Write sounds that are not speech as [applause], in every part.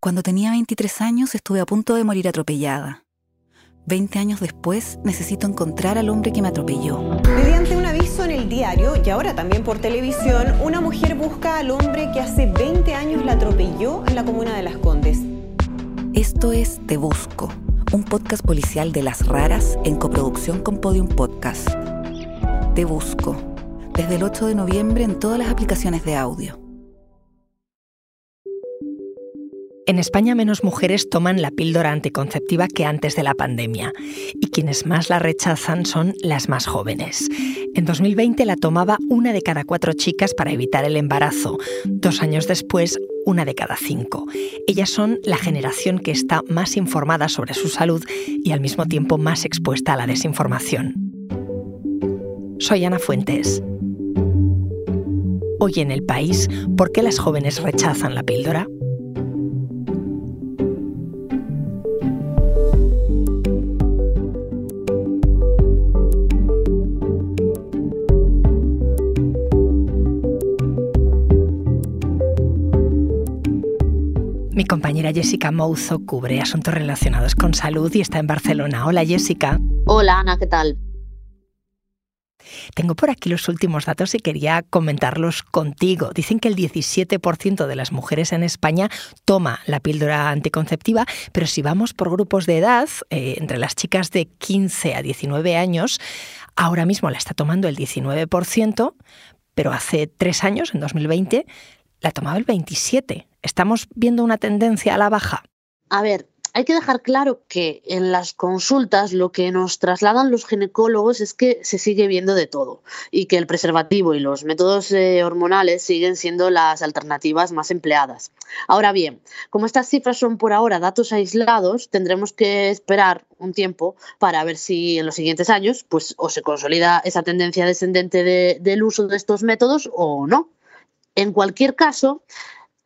Cuando tenía 23 años estuve a punto de morir atropellada. 20 años después necesito encontrar al hombre que me atropelló. Mediante un aviso en el diario y ahora también por televisión, una mujer busca al hombre que hace 20 años la atropelló en la comuna de Las Condes. Esto es Te Busco, un podcast policial de las raras en coproducción con Podium Podcast. Te Busco, desde el 8 de noviembre en todas las aplicaciones de audio. En España menos mujeres toman la píldora anticonceptiva que antes de la pandemia y quienes más la rechazan son las más jóvenes. En 2020 la tomaba una de cada cuatro chicas para evitar el embarazo. Dos años después, una de cada cinco. Ellas son la generación que está más informada sobre su salud y al mismo tiempo más expuesta a la desinformación. Soy Ana Fuentes. Hoy en el país, ¿por qué las jóvenes rechazan la píldora? Compañera Jessica Mouzo cubre asuntos relacionados con salud y está en Barcelona. Hola Jessica. Hola Ana, ¿qué tal? Tengo por aquí los últimos datos y quería comentarlos contigo. Dicen que el 17% de las mujeres en España toma la píldora anticonceptiva, pero si vamos por grupos de edad, eh, entre las chicas de 15 a 19 años, ahora mismo la está tomando el 19%, pero hace tres años, en 2020, la tomaba el 27%. ¿Estamos viendo una tendencia a la baja? A ver, hay que dejar claro que en las consultas lo que nos trasladan los ginecólogos es que se sigue viendo de todo y que el preservativo y los métodos eh, hormonales siguen siendo las alternativas más empleadas. Ahora bien, como estas cifras son por ahora datos aislados, tendremos que esperar un tiempo para ver si en los siguientes años pues, o se consolida esa tendencia descendente del uso de estos métodos o no. En cualquier caso,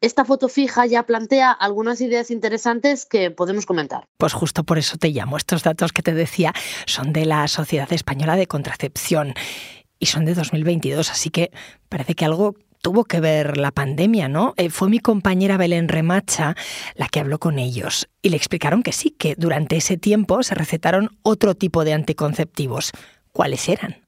esta foto fija ya plantea algunas ideas interesantes que podemos comentar. Pues justo por eso te llamo. Estos datos que te decía son de la Sociedad Española de Contracepción y son de 2022, así que parece que algo tuvo que ver la pandemia, ¿no? Eh, fue mi compañera Belén Remacha la que habló con ellos y le explicaron que sí, que durante ese tiempo se recetaron otro tipo de anticonceptivos. ¿Cuáles eran?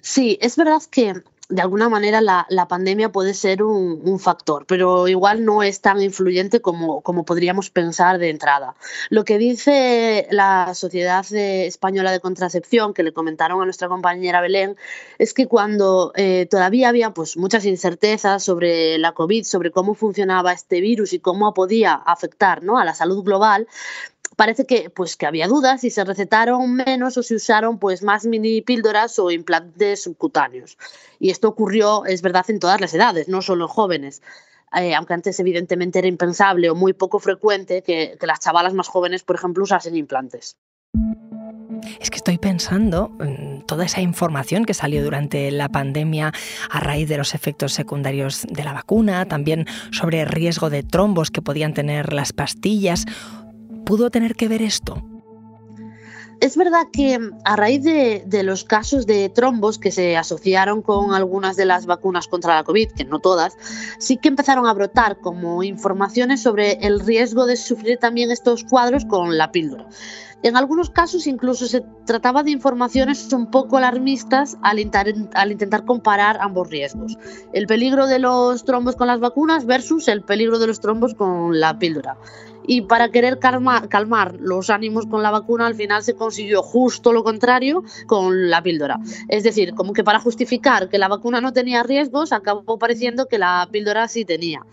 Sí, es verdad que de alguna manera la, pandemia puede ser un, factor, pero igual no es tan influyente como, como, podríamos pensar de entrada. Lo que dice la Sociedad Española de Contracepción, que le comentaron a nuestra compañera Belén, es que cuando eh, todavía había pues, muchas incertezas sobre la COVID, sobre cómo funcionaba este virus y cómo podía afectar ¿no? a la salud global, parece que, pues, que había dudas y se recetaron menos o se usaron pues, más mini píldoras o implantes subcutáneos. Y esto ocurrió, es verdad, en todas las edades, no solo en jóvenes. Eh, aunque antes evidentemente era impensable o muy poco frecuente que, las chavalas más jóvenes, por ejemplo, usasen implantes. Es que estoy pensando en toda esa información que salió durante la pandemia a raíz de los efectos secundarios de la vacuna, también sobre el riesgo de trombos que podían tener las pastillas pudo tener que ver esto? Es verdad que a raíz de, los casos de trombos que se asociaron con algunas de las vacunas contra la COVID, que no todas, sí que empezaron a brotar como informaciones sobre el riesgo de sufrir también estos cuadros con la píldora. En algunos casos incluso se trataba de informaciones un poco alarmistas al, intentar comparar ambos riesgos. El peligro de los trombos con las vacunas versus el peligro de los trombos con la píldora y para querer calmar, los ánimos con la vacuna al final se consiguió justo lo contrario con la píldora. Es decir, como que para justificar que la vacuna no tenía riesgos acabó pareciendo que la píldora sí tenía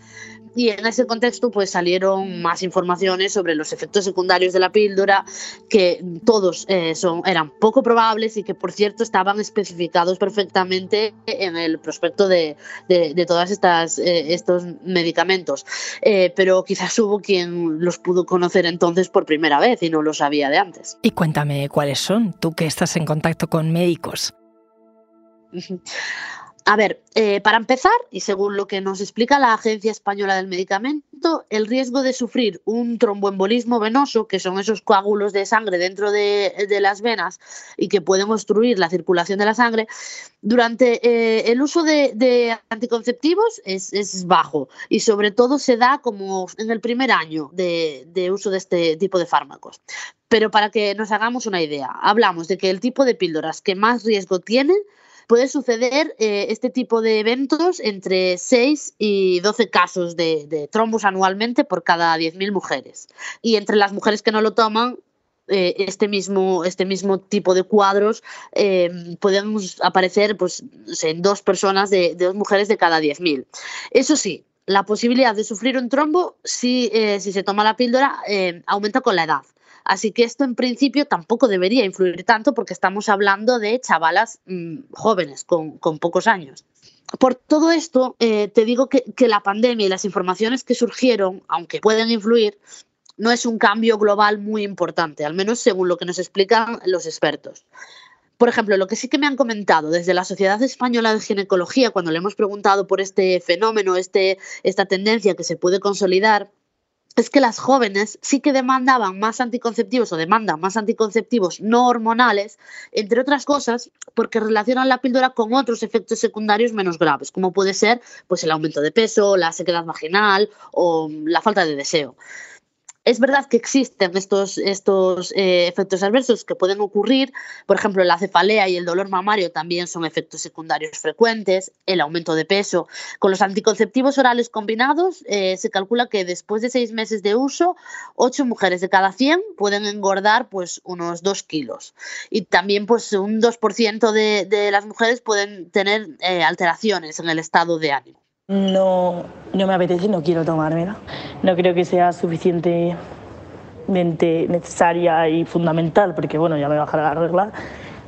y en ese contexto pues salieron más informaciones sobre los efectos secundarios de la píldora que todos eh, son, eran poco probables y que por cierto estaban especificados perfectamente en el prospecto de, de, todas estas eh, estos medicamentos. Eh, pero quizás hubo quien los pudo conocer entonces por primera vez y no lo sabía de antes. Y cuéntame cuáles son tú que estás en contacto con médicos [laughs] A ver, eh, para empezar, y según lo que nos explica la Agencia Española del Medicamento, el riesgo de sufrir un tromboembolismo venoso, que son esos coágulos de sangre dentro de, las venas y que pueden obstruir la circulación de la sangre, durante eh, el uso de, anticonceptivos es, bajo y sobre todo se da como en el primer año de, de uso de este tipo de fármacos. Pero para que nos hagamos una idea, hablamos de que el tipo de píldoras que más riesgo tiene puede suceder eh, este tipo de eventos entre 6 y 12 casos de, trombos anualmente por cada 10.000 mujeres. Y entre las mujeres que no lo toman, eh, este, mismo, este mismo tipo de cuadros eh, pueden aparecer pues, en dos personas de, dos mujeres de cada 10.000. Eso sí, la posibilidad de sufrir un trombo, si, si se toma la píldora, aumenta con la edad. Así que esto en principio tampoco debería influir tanto porque estamos hablando de chavalas mm, jóvenes con, pocos años. Por todo esto, eh, te digo que, la pandemia y las informaciones que surgieron, aunque pueden influir, no es un cambio global muy importante, al menos según lo que nos explican los expertos. Por ejemplo, lo que sí que me han comentado desde la Sociedad Española de Ginecología, cuando le hemos preguntado por este fenómeno, este, esta tendencia que se puede consolidar, es que las jóvenes sí que demandaban más anticonceptivos o demandan más anticonceptivos no hormonales, entre otras cosas, porque relacionan la píldora con otros efectos secundarios menos graves, como puede ser pues, el aumento de peso, la sequedad vaginal o la falta de deseo. Es verdad que existen estos, eh, efectos adversos que pueden ocurrir, por ejemplo, la cefalea y el dolor mamario también son efectos secundarios frecuentes, el aumento de peso. Con los anticonceptivos orales combinados eh, se calcula que después de seis meses de uso, ocho mujeres de cada 100 pueden engordar pues, unos dos kilos. Y también pues, un 2% de, de las mujeres pueden tener eh, alteraciones en el estado de ánimo. No, no me apetece, no quiero tomármela. No creo que sea suficientemente necesaria y fundamental, porque bueno, ya me bajará la regla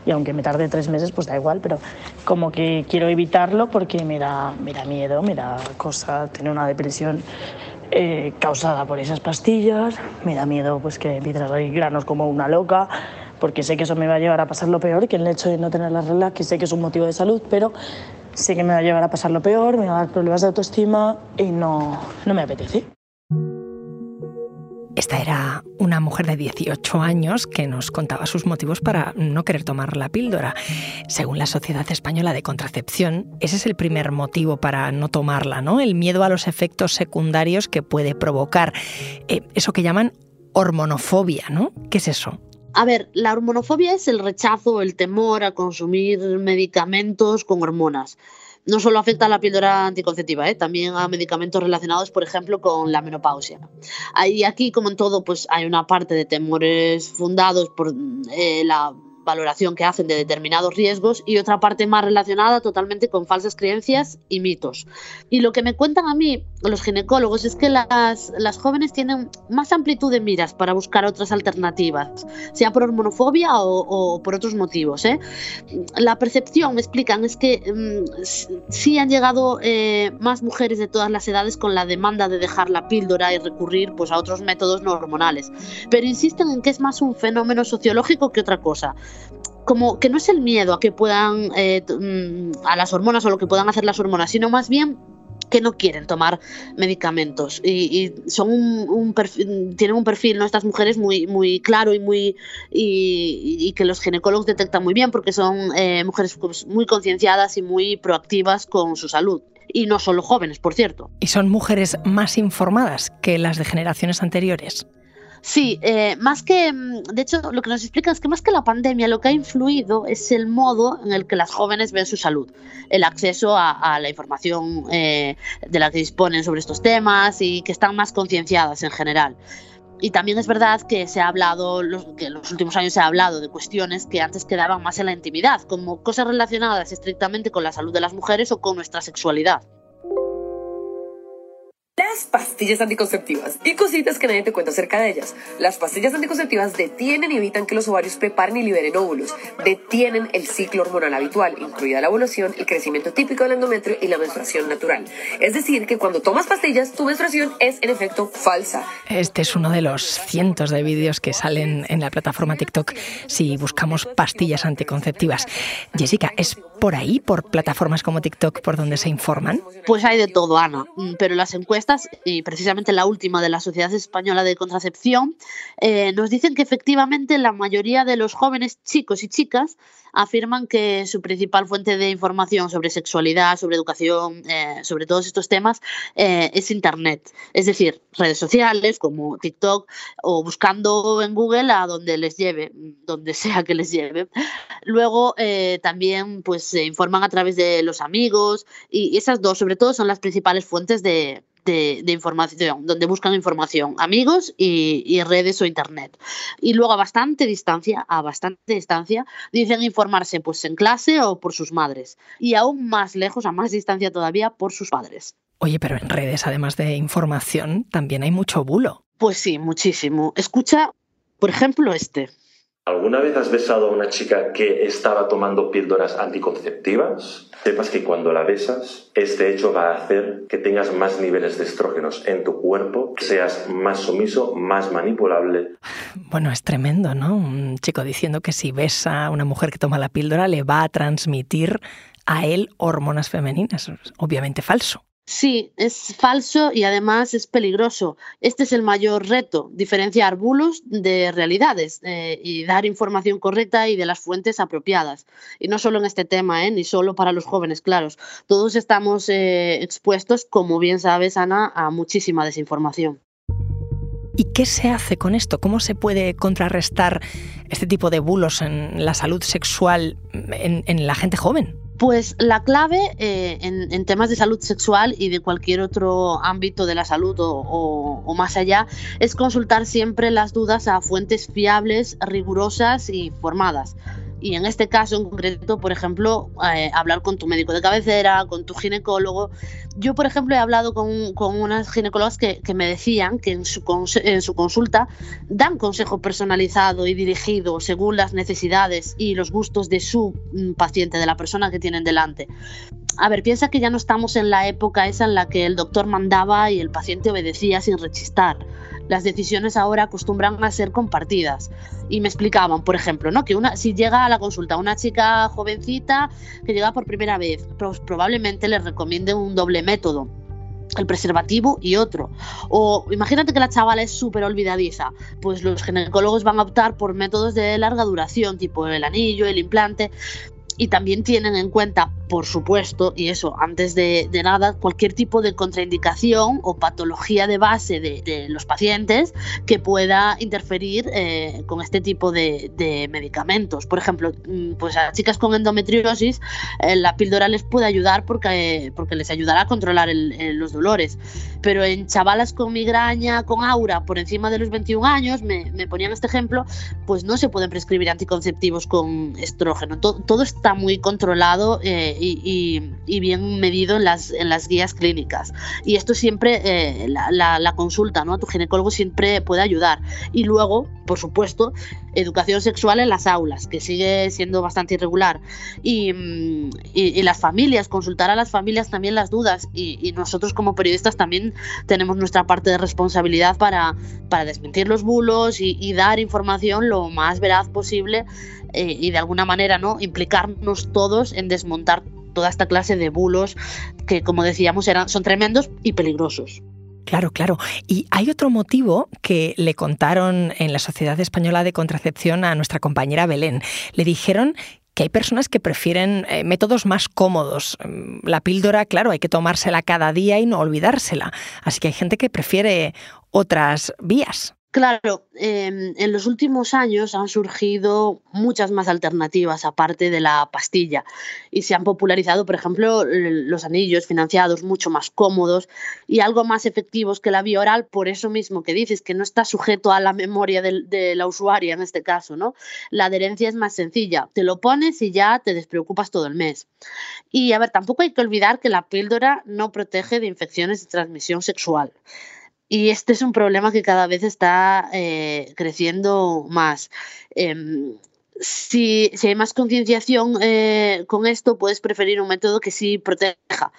y aunque me tarde tres meses, pues da igual, pero como que quiero evitarlo porque me da, miedo, me da cosa tener una depresión eh, causada por esas pastillas, me da miedo pues que empieces a salir granos como una loca, porque sé que eso me va a llevar a pasar lo peor que el hecho de no tener la regla, que sé que es un motivo de salud, pero sé que me va a llevar a pasar lo peor, me va a dar problemas de autoestima y no, no me apetece. Esta era una mujer de 18 años que nos contaba sus motivos para no querer tomar la píldora. Según la Sociedad Española de Contracepción, ese es el primer motivo para no tomarla, ¿no? El miedo a los efectos secundarios que puede provocar. Eh, eso que llaman hormonofobia, ¿no? ¿Qué es eso? A ver, la hormonofobia es el rechazo, el temor a consumir medicamentos con hormonas. No solo afecta a la píldora anticonceptiva, ¿eh? también a medicamentos relacionados, por ejemplo, con la menopausia. Y aquí, como en todo, pues hay una parte de temores fundados por eh, la valoración que hacen de determinados riesgos y otra parte más relacionada totalmente con falsas creencias y mitos. Y lo que me cuentan a mí los ginecólogos es que las, las jóvenes tienen más amplitud de miras para buscar otras alternativas, sea por hormonofobia o, por otros motivos. ¿eh? La percepción, me explican, es que mm, sí han llegado eh, más mujeres de todas las edades con la demanda de dejar la píldora y recurrir pues, a otros métodos no hormonales, pero insisten en que es más un fenómeno sociológico que otra cosa como que no es el miedo a que puedan eh, mm, a las hormonas o lo que puedan hacer las hormonas, sino más bien que no quieren tomar medicamentos. Y, son un, perfil, tienen un perfil ¿no? estas mujeres muy muy claro y muy y, que los ginecólogos detectan muy bien porque son eh, mujeres pues, muy concienciadas y muy proactivas con su salud. Y no solo jóvenes por cierto. Y son mujeres más informadas que las de generaciones anteriores Sí, eh, más que, mm, de hecho, lo que nos explican es que más que la pandemia, lo que ha influido es el modo en el que las jóvenes ven su salud, el acceso a, la información eh, de la que disponen sobre estos temas y que están más concienciadas en general. Y también es verdad que se ha hablado, que en los últimos años se ha hablado de cuestiones que antes quedaban más en la intimidad, como cosas relacionadas estrictamente con la salud de las mujeres o con nuestra sexualidad. Las pastillas anticonceptivas y cositas que nadie te cuenta acerca de ellas. Las pastillas anticonceptivas detienen y evitan que los ovarios preparen y liberen óvulos. Detienen el ciclo hormonal habitual, incluida la ovulación, el crecimiento típico del endometrio y la menstruación natural. Es decir, que cuando tomas pastillas, tu menstruación es en efecto falsa. Este es uno de los cientos de vídeos que salen en la plataforma TikTok si buscamos pastillas anticonceptivas. Jessica, ¿es por ahí, por plataformas como TikTok, por donde se informan? Pues hay de todo, Ana. Pero las encuestas, y precisamente la última de la Sociedad Española de Contracepción, eh, nos dicen que efectivamente la mayoría de los jóvenes chicos y chicas afirman que su principal fuente de información sobre sexualidad, sobre educación, eh, sobre todos estos temas, eh, es Internet. Es decir, redes sociales como TikTok o buscando en Google a donde les lleve, donde sea que les lleve. Luego también pues se informan a través de los amigos y esas dos sobre todo son las principales fuentes de, información, donde buscan información, amigos y, redes o internet. Y luego a bastante distancia, a bastante distancia, dicen informarse pues en clase o por sus madres. Y aún más lejos, a más distancia todavía, por sus padres. Oye, pero en redes, además de información, también hay mucho bulo. Pues sí, muchísimo. Escucha, por ejemplo, este. ¿Alguna vez has besado a una chica que estaba tomando píldoras anticonceptivas? Sepas que cuando la besas, este hecho va a hacer que tengas más niveles de estrógenos en tu cuerpo, que seas más sumiso, más manipulable. Bueno, es tremendo, ¿no? Un chico diciendo que si besa a una mujer que toma la píldora le va a transmitir a él hormonas femeninas. Obviamente falso. Sí, es falso y además es peligroso. Este es el mayor reto, diferenciar bulos de realidades eh, y dar información correcta y de las fuentes apropiadas. Y no solo en este tema, ¿eh? ni solo para los jóvenes, claros. Todos estamos eh, expuestos, como bien sabes, Ana, a muchísima desinformación. ¿Y qué se hace con esto? ¿Cómo se puede contrarrestar este tipo de bulos en la salud sexual en la gente joven? Pues la clave eh, en, temas de salud sexual y de cualquier otro ámbito de la salud o, más allá es consultar siempre las dudas a fuentes fiables, rigurosas y formadas y en este caso en concreto, por ejemplo, eh, hablar con tu médico de cabecera, con tu ginecólogo. Yo, por ejemplo, he hablado con, con unas ginecólogas que, que, me decían que en su, en su consulta dan consejo personalizado y dirigido según las necesidades y los gustos de su mm, paciente, de la persona que tienen delante. A ver, piensa que ya no estamos en la época esa en la que el doctor mandaba y el paciente obedecía sin rechistar las decisiones ahora acostumbran a ser compartidas. Y me explicaban, por ejemplo, ¿no? que una, si llega a la consulta una chica jovencita que llega por primera vez, pues probablemente le recomienden un doble método el preservativo y otro. O imagínate que la chavala es súper olvidadiza, pues los ginecólogos van a optar por métodos de larga duración, tipo el anillo, el implante, y también tienen en cuenta, por supuesto, y eso antes de, nada, cualquier tipo de contraindicación o patología de base de, los pacientes que pueda interferir eh, con este tipo de, medicamentos. Por ejemplo, mm, pues a chicas con endometriosis eh, la píldora les puede ayudar porque, porque les ayudará a controlar los dolores. Pero en chavalas con migraña, con aura, por encima de los 21 años, me, ponían este ejemplo, pues no se pueden prescribir anticonceptivos con estrógeno. todo está muy controlado eh, y, bien medido en las, en las guías clínicas. Y esto siempre, eh, la, consulta ¿no? tu ginecólogo siempre puede ayudar. Y luego, por supuesto, educación sexual en las aulas, que sigue siendo bastante irregular. Y, y, las familias, consultar a las familias también las dudas. Y, nosotros como periodistas también tenemos nuestra parte de responsabilidad para, para desmentir los bulos y, dar información lo más veraz posible eh, y de alguna manera no implicarnos todos en desmontar toda esta clase de bulos que, como decíamos, eran, son tremendos y peligrosos. Claro, claro. Y hay otro motivo que le contaron en la Sociedad Española de Contracepción a nuestra compañera Belén. Le dijeron que hay personas que prefieren eh, métodos más cómodos. Mm, la píldora, claro, hay que tomársela cada día y no olvidársela. Así que hay gente que prefiere otras vías. Claro, em, en los últimos años han surgido muchas más alternativas aparte de la pastilla y se han popularizado, por ejemplo, los anillos financiados mucho más cómodos y algo más efectivos que la vía oral, por eso mismo que dices, que no está sujeto a la memoria de, la usuaria en este caso, ¿no? La adherencia es más sencilla, te lo pones y ya te despreocupas todo el mes. Y a ver, tampoco hay que olvidar que la píldora no protege de infecciones de transmisión sexual. Y este es un problema que cada vez está eh, creciendo más. Em, si, hay más concienciación eh, con esto, puedes preferir un método que sí proteja.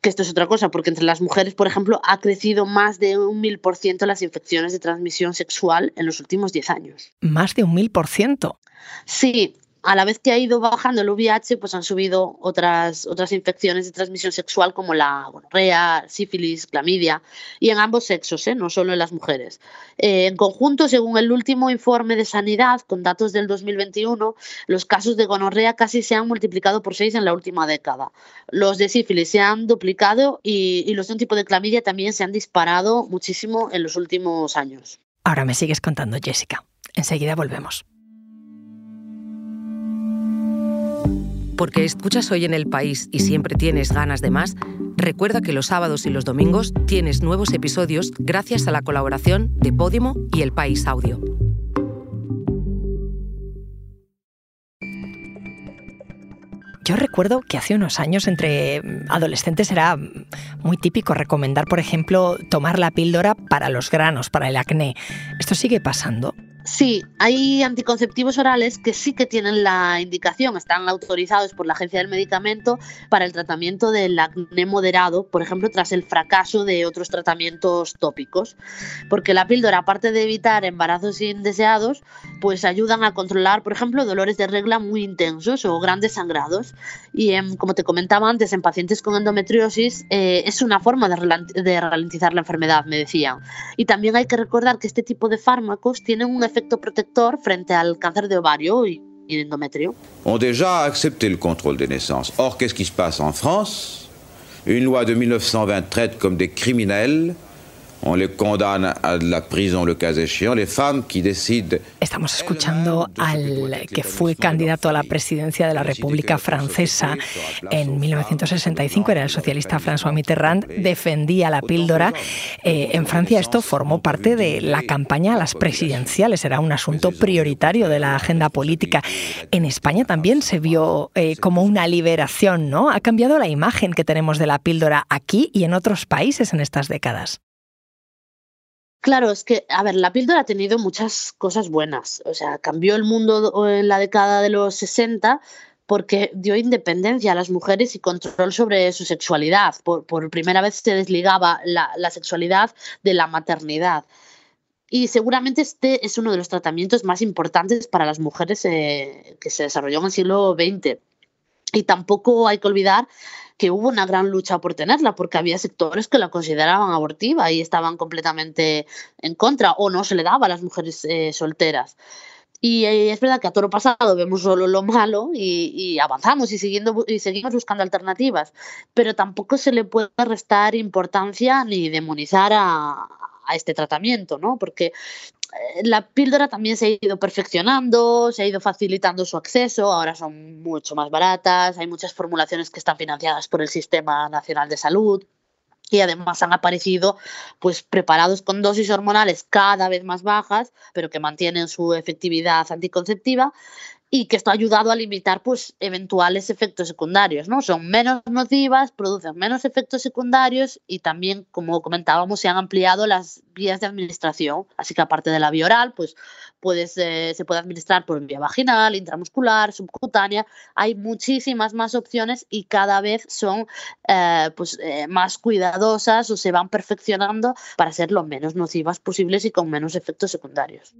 Que esto es otra cosa, porque entre las mujeres, por ejemplo, ha crecido más de un mil por ciento las infecciones de transmisión sexual en los últimos diez años. ¿Más de un mil por ciento? Sí, a la vez que ha ido bajando el VIH, pues han subido otras, otras infecciones de transmisión sexual como la gonorrea, sífilis, clamidia, y en ambos sexos, ¿eh? no solo en las mujeres. Eh, en conjunto, según el último informe de sanidad, con datos del 2021, los casos de gonorrea casi se han multiplicado por seis en la última década. Los de sífilis se han duplicado y, y los de un tipo de clamidia también se han disparado muchísimo en los últimos años. Ahora me sigues contando, Jessica. Enseguida volvemos. Porque escuchas hoy en el país y siempre tienes ganas de más, recuerda que los sábados y los domingos tienes nuevos episodios gracias a la colaboración de Podimo y El País Audio. Yo recuerdo que hace unos años entre adolescentes era muy típico recomendar, por ejemplo, tomar la píldora para los granos, para el acné. ¿Esto sigue pasando? Sí, hay anticonceptivos orales que sí que tienen la indicación, están autorizados por la Agencia del Medicamento para el tratamiento del acné moderado, por ejemplo, tras el fracaso de otros tratamientos tópicos. Porque la píldora, aparte de evitar embarazos indeseados, pues ayudan a controlar, por ejemplo, dolores de regla muy intensos o grandes sangrados. Y como te comentaba antes, en pacientes con endometriosis eh, es una forma de, de ralentizar la enfermedad, me decían. Y también hay que recordar que este tipo de fármacos tienen un efecto efecto protector. Ont déjà accepté le contrôle des naissances. Or, qu'est-ce qui se passe en France? Une loi de 1920 traite comme des criminels Estamos escuchando al que fue candidato a la presidencia de la República Francesa en 1965, era el socialista François Mitterrand, defendía la píldora. Eh, en Francia esto formó parte de la campaña a las presidenciales, era un asunto prioritario de la agenda política. En España también se vio eh, como una liberación, ¿no? Ha cambiado la imagen que tenemos de la píldora aquí y en otros países en estas décadas. Claro, es que, a ver, la píldora ha tenido muchas cosas buenas. O sea, cambió el mundo en la década de los 60 porque dio independencia a las mujeres y control sobre su sexualidad. Por, primera vez se desligaba la, sexualidad de la maternidad. Y seguramente este es uno de los tratamientos más importantes para las mujeres eh, que se desarrolló en el siglo XX. Y tampoco hay que olvidar que hubo una gran lucha por tenerla, porque había sectores que la consideraban abortiva y estaban completamente en contra, o no se le daba a las mujeres eh, solteras. Y eh, es verdad que a toro pasado vemos solo lo malo y, avanzamos y, siguiendo, y seguimos buscando alternativas, pero tampoco se le puede restar importancia ni demonizar a, a este tratamiento, ¿no? Porque la píldora también se ha ido perfeccionando, se ha ido facilitando su acceso, ahora son mucho más baratas, hay muchas formulaciones que están financiadas por el Sistema Nacional de Salud y además han aparecido pues preparados con dosis hormonales cada vez más bajas, pero que mantienen su efectividad anticonceptiva y que esto ha ayudado a limitar pues eventuales efectos secundarios, ¿no? Son menos nocivas, producen menos efectos secundarios y también, como comentábamos, se han ampliado las vías de administración, así que aparte de la vía oral, pues puedes, eh, se puede administrar por vía vaginal, intramuscular, subcutánea, hay muchísimas más opciones y cada vez son eh, pues, eh, más cuidadosas o se van perfeccionando para ser lo menos nocivas posibles y con menos efectos secundarios.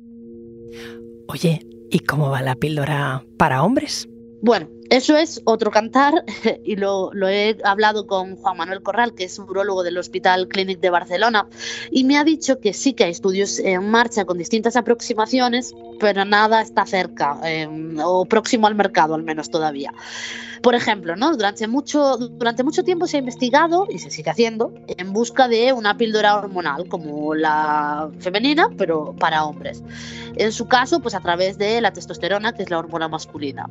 Oye, ¿y cómo va la píldora para hombres? Bueno, Eso es otro cantar [laughs] y lo, he hablado con Juan Manuel Corral, que es urologo del Hospital Clínic de Barcelona, y me ha dicho que sí que hay estudios en marcha con distintas aproximaciones, pero nada está cerca em, o próximo al mercado al menos todavía. Por ejemplo, ¿no? durante, mucho, durante mucho tiempo se ha investigado, y se sigue haciendo, en busca de una píldora hormonal como la femenina, pero para hombres. En su caso, pues a través de la testosterona, que es la hormona masculina.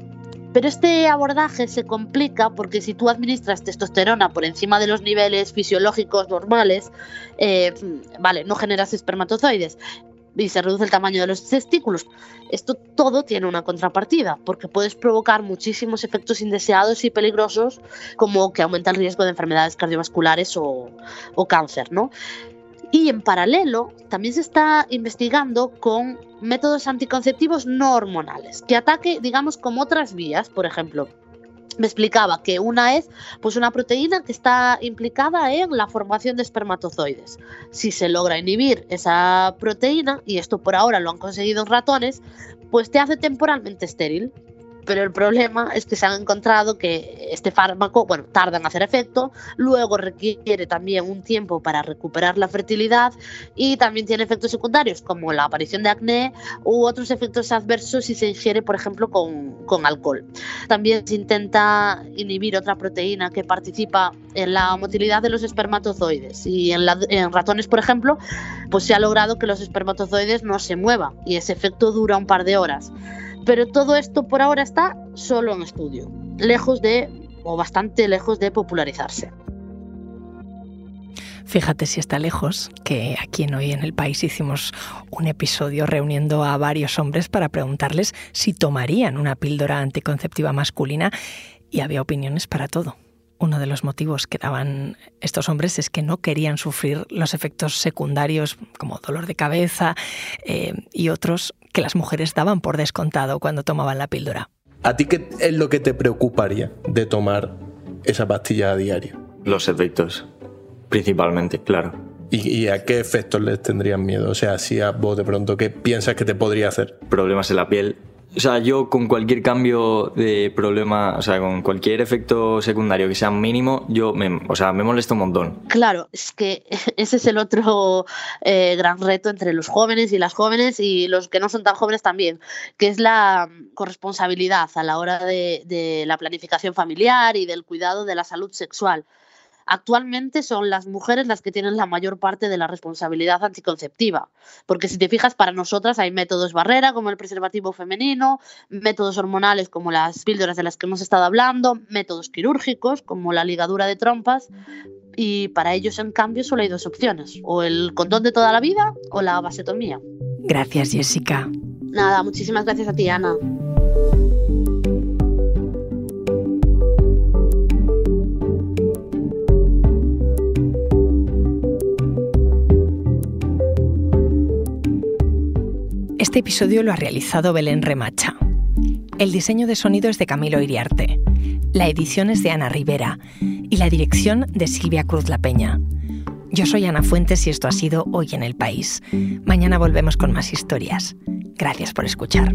Pero este abordaje se complica porque si tú administras testosterona por encima de los niveles fisiológicos normales, eh, vale, no generas espermatozoides y se reduce el tamaño de los testículos. Esto todo tiene una contrapartida, porque puedes provocar muchísimos efectos indeseados y peligrosos, como que aumenta el riesgo de enfermedades cardiovasculares o, o cáncer, ¿no? Y en paralelo, también se está investigando con métodos anticonceptivos no hormonales, que ataque, digamos, como otras vías, por ejemplo. Me explicaba que una es pues una proteína que está implicada en la formación de espermatozoides. Si se logra inhibir esa proteína, y esto por ahora lo han conseguido ratones, pues te hace temporalmente estéril pero el problema es que se han encontrado que este fármaco, bueno, tarda en hacer efecto, luego requiere también un tiempo para recuperar la fertilidad y también tiene efectos secundarios como la aparición de acné u otros efectos adversos si se ingiere, por ejemplo, con, alcohol. También se intenta inhibir otra proteína que participa en la motilidad de los espermatozoides y en, en ratones, por ejemplo, pues se ha logrado que los espermatozoides no se muevan y ese efecto dura un par de horas. Pero todo esto por ahora está solo en estudio, lejos de, o bastante lejos de popularizarse. Fíjate si está lejos, que aquí en Hoy en el País hicimos un episodio reuniendo a varios hombres para preguntarles si tomarían una píldora anticonceptiva masculina y había opiniones para todo. Uno de los motivos que daban estos hombres es que no querían sufrir los efectos secundarios como dolor de cabeza eh, y otros que las mujeres daban por descontado cuando tomaban la píldora. ¿A ti qué es lo que te preocuparía de tomar esa pastilla a diario? Los efectos, principalmente, claro. ¿Y, a qué efectos les tendrían miedo? O sea, si a vos de pronto, ¿qué piensas que te podría hacer? Problemas en la piel, o sea, yo con cualquier cambio de problema, o sea, con cualquier efecto secundario que sea mínimo, yo me, o sea, me molesta un montón. Claro, es que [laughs] ese es el otro eh, gran reto entre los jóvenes y las jóvenes y los que no son tan jóvenes también, que es la corresponsabilidad a la hora de la planificación familiar y del cuidado de la salud sexual. Actualmente son las mujeres las que tienen la mayor parte de la responsabilidad anticonceptiva, porque si te fijas, para nosotras hay métodos barrera como el preservativo femenino, métodos hormonales como las píldoras de las que hemos estado hablando, métodos quirúrgicos como la ligadura de trompas, y para ellos en cambio solo hay dos opciones, o el condón de toda la vida o la vasectomía. Gracias, Jessica. Nada, muchísimas gracias a ti, Ana. Este episodio lo ha realizado Belén Remacha. El diseño de sonido es de Camilo Iriarte. La edición es de Ana Rivera y la dirección de Silvia Cruz La Peña. Yo soy Ana Fuentes y esto ha sido Hoy en el País. Mañana volvemos con más historias. Gracias por escuchar.